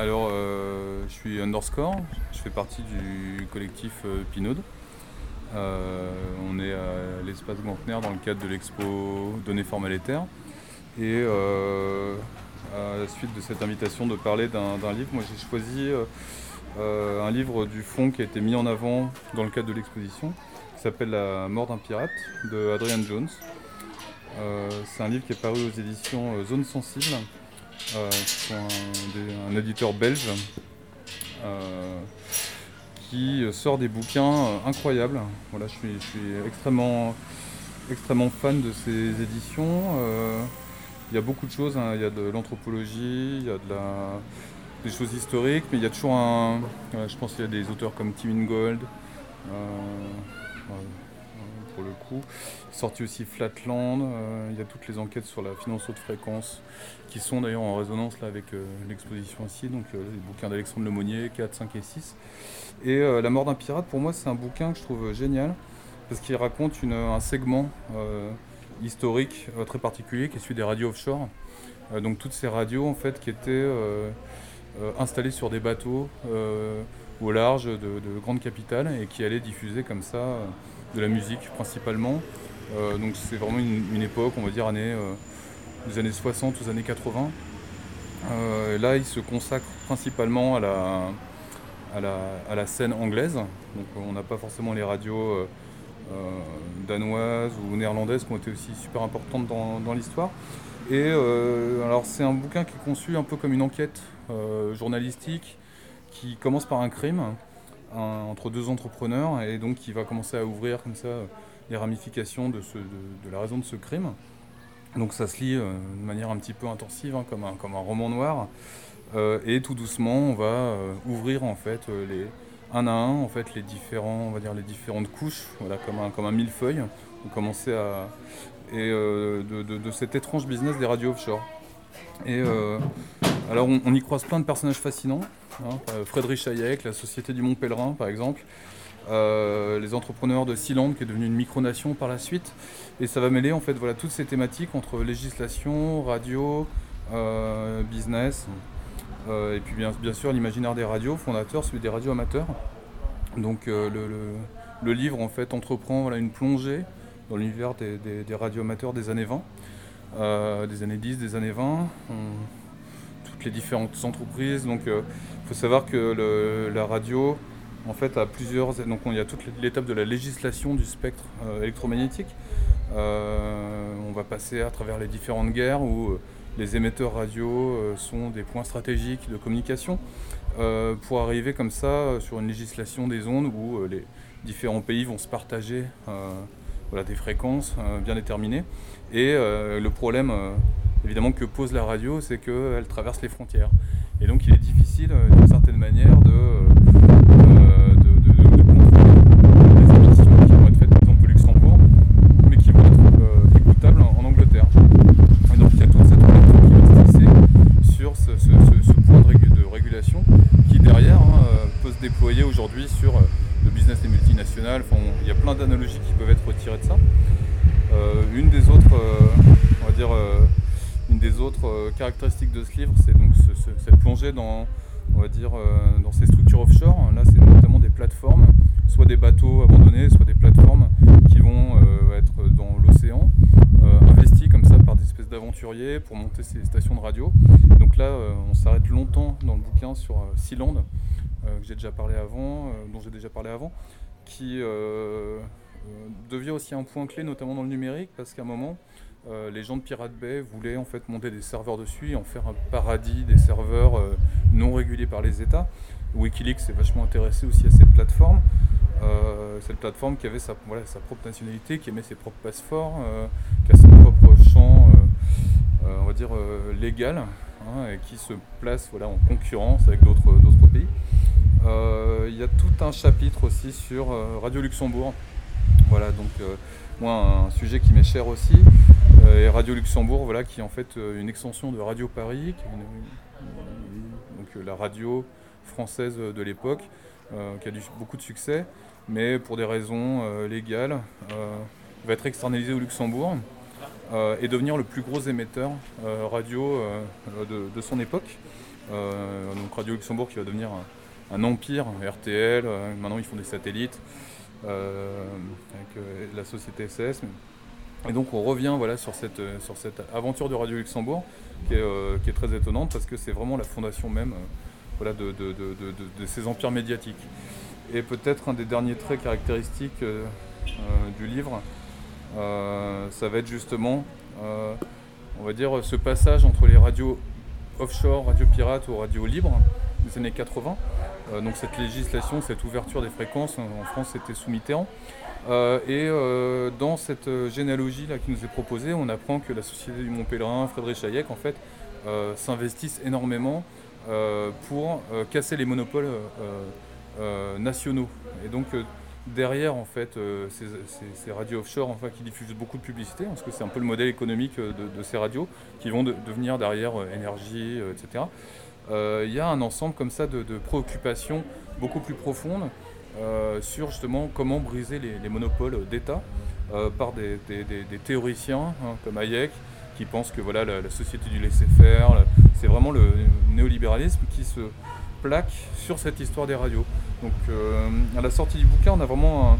Alors, euh, je suis Underscore, je fais partie du collectif euh, Pinode. Euh, on est à l'espace Gantner dans le cadre de l'expo Données formelles et terres. Et à la suite de cette invitation de parler d'un livre, moi j'ai choisi un livre du fond qui a été mis en avant dans le cadre de l'exposition, qui s'appelle La mort d'un pirate de Adrian Jones. C'est un livre qui est paru aux éditions Zone Sensible euh, un, éditeur belge euh, qui sort des bouquins euh, incroyables. Voilà, je suis, extrêmement, extrêmement fan de ces éditions. il y a beaucoup de choses, hein. il y a de l'anthropologie, il y a de la, des choses historiques, mais il y a toujours un. je pense qu'il y a des auteurs comme Tim Ingold le coup. Sorti aussi Flatland, euh, il y a toutes les enquêtes sur la finance haute fréquence qui sont d'ailleurs en résonance là, avec euh, l'exposition ici, donc euh, les bouquins d'Alexandre Lemonnier, 4, 5 et 6. Et La mort d'un pirate, pour moi, c'est un bouquin que je trouve génial parce qu'il raconte un segment historique très particulier qui est celui des radios offshore. donc toutes ces radios en fait qui étaient installées sur des bateaux au large de, de, grandes capitales et qui allaient diffuser comme ça de la musique principalement. Euh, donc c'est vraiment une, époque, on va dire, euh, des années 60 aux années 80. Euh, là, il se consacre principalement à la, à la, scène anglaise. Donc on n'a pas forcément les radios danoises ou néerlandaises qui ont été aussi super importantes dans, l'histoire. Et alors c'est un bouquin qui est conçu un peu comme une enquête journalistique qui commence par un crime entre deux entrepreneurs et donc qui va commencer à ouvrir comme ça les ramifications de, la raison de ce crime. Donc ça se lit euh, de manière un petit peu intensive, hein, comme, un, roman noir. Euh, et tout doucement, on va euh, ouvrir en fait les, un à un en fait les on va dire les différentes couches, voilà, comme un, comme un millefeuille. On commençait à et de, de, cet étrange business des radios offshore. Et alors on, y croise plein de personnages fascinants. Hein, euh, Frédéric Hayek, la Société du Mont Pèlerin par exemple. Euh, les entrepreneurs de Sealand qui est devenu une micronation par la suite. Et ça va mêler en fait voilà, toutes ces thématiques entre législation, radio, euh, business, et puis bien, sûr l'imaginaire des radios, fondateur, celui des radios amateurs. Donc le, livre en fait entreprend une plongée dans l'univers des, des, radios amateurs des années 20, des années 10, des années 20 les différentes entreprises. Donc il euh, faut savoir que la radio, en fait, a plusieurs. Donc il y a toute l'étape de la législation du spectre euh, électromagnétique. Euh, on va passer à travers les différentes guerres où les émetteurs radio sont des points stratégiques de communication pour arriver comme ça sur une législation des ondes où les différents pays vont se partager voilà, des fréquences bien déterminées. Et le problème évidemment que pose la radio, c'est qu'elle traverse les frontières. Et donc il est difficile, euh, d'une certaine manière, de, euh, de, de, contrôler les émissions qui vont être faites par exemple au Luxembourg, mais qui vont être euh, écoutables en, Angleterre. Et donc il y a toute cette réflexion qui va se tisser sur ce, ce, point de, régulation qui derrière hein, peut se déployer aujourd'hui sur le business des multinationales. Il y a plein d'analogies qui peuvent être retirées de ça. une des autres, on va dire, une des autres euh, caractéristiques de ce livre, c'est donc cette plongée dans, on va dire, euh, dans ces structures offshore. Là, c'est notamment des plateformes, soit des bateaux abandonnés, soit des plateformes qui vont euh, être dans l'océan, investis comme ça par des espèces d'aventuriers pour monter ces stations de radio. Donc là, on s'arrête longtemps dans le bouquin sur Sealand, que j'ai déjà parlé avant, dont j'ai déjà parlé avant, qui devient aussi un point clé, notamment dans le numérique, parce qu'à un moment, euh, les gens de Pirate Bay voulaient en fait monter des serveurs dessus en faire un paradis des serveurs euh, non régulés par les États. Wikileaks s'est vachement intéressé aussi à cette plateforme. Euh, cette plateforme qui avait sa, sa, propre nationalité, qui émet ses propres passeports, qui a son propre champ, on va dire, légal, hein, et qui se place voilà, en concurrence avec d'autres pays. Il y a tout un chapitre aussi sur Radio Luxembourg. Voilà, donc moi, un sujet qui m'est cher aussi. Euh, et Radio Luxembourg, voilà, qui est en fait euh, une extension de Radio Paris, donc euh, la radio française de l'époque, qui a eu beaucoup de succès, mais pour des raisons légales, va être externalisée au Luxembourg. et devenir le plus gros émetteur radio de, son époque. donc Radio Luxembourg qui va devenir un, empire, RTL, maintenant ils font des satellites avec la société SS. Et donc on revient voilà, sur, cette, sur cette aventure de Radio Luxembourg qui est, qui est très étonnante parce que c'est vraiment la fondation même voilà, de, ces empires médiatiques. Et peut-être un des derniers traits caractéristiques euh, euh, du livre, euh, ça va être justement, on va dire, ce passage entre les radios offshore, radio pirates ou radio libres des années 80. donc cette législation, cette ouverture des fréquences, en France c'était sous Mitterrand. et dans cette généalogie là qui nous est proposée, on apprend que la Société du Mont Pèlerin, Frédéric Hayek, en fait, s'investissent énormément euh, pour euh, casser les monopoles euh, nationaux. Et donc derrière en fait ces, radios offshore enfin, qui diffusent beaucoup de publicité, parce que c'est un peu le modèle économique de, ces radios qui vont devenir derrière énergie, etc. Il y a un ensemble comme ça de, préoccupations beaucoup plus profondes sur justement comment briser les, monopoles d'État par des, théoriciens hein, comme Hayek qui pensent que voilà, la, société du laisser-faire, c'est vraiment le néolibéralisme qui se plaque sur cette histoire des radios. Donc euh, à la sortie du bouquin, on a vraiment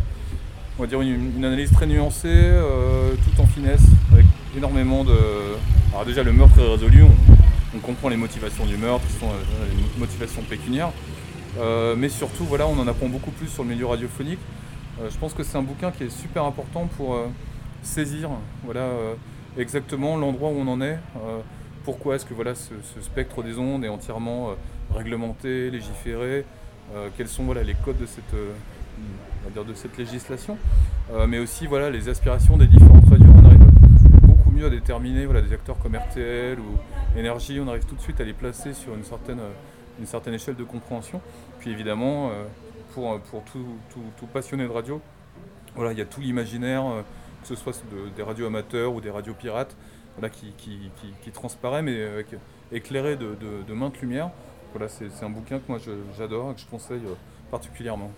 on va dire une, analyse très nuancée, euh, tout en finesse, avec énormément de... Alors déjà le meurtre est résolu, comprend les motivations du meurtre, qui sont euh, les motivations pécuniaires, mais surtout voilà, on en apprend beaucoup plus sur le milieu radiophonique. je pense que c'est un bouquin qui est super important pour saisir voilà, exactement l'endroit où on en est pourquoi est-ce que voilà, ce, spectre des ondes est entièrement euh, réglementé, légiféré, euh, quels sont voilà, les codes de cette, euh, de cette législation, mais aussi voilà, les aspirations des différentes radios. À déterminer voilà, des acteurs comme RTL ou Énergie, on arrive tout de suite à les placer sur une certaine, une certaine échelle de compréhension. Puis évidemment, pour, pour tout, tout, passionné de radio, voilà, il y a tout l'imaginaire, que ce soit des radios amateurs ou des radios pirates, qui, transparaît, mais éclairé de, de, de maintes lumières. Voilà, c'est un bouquin que moi j'adore et que je conseille euh, particulièrement.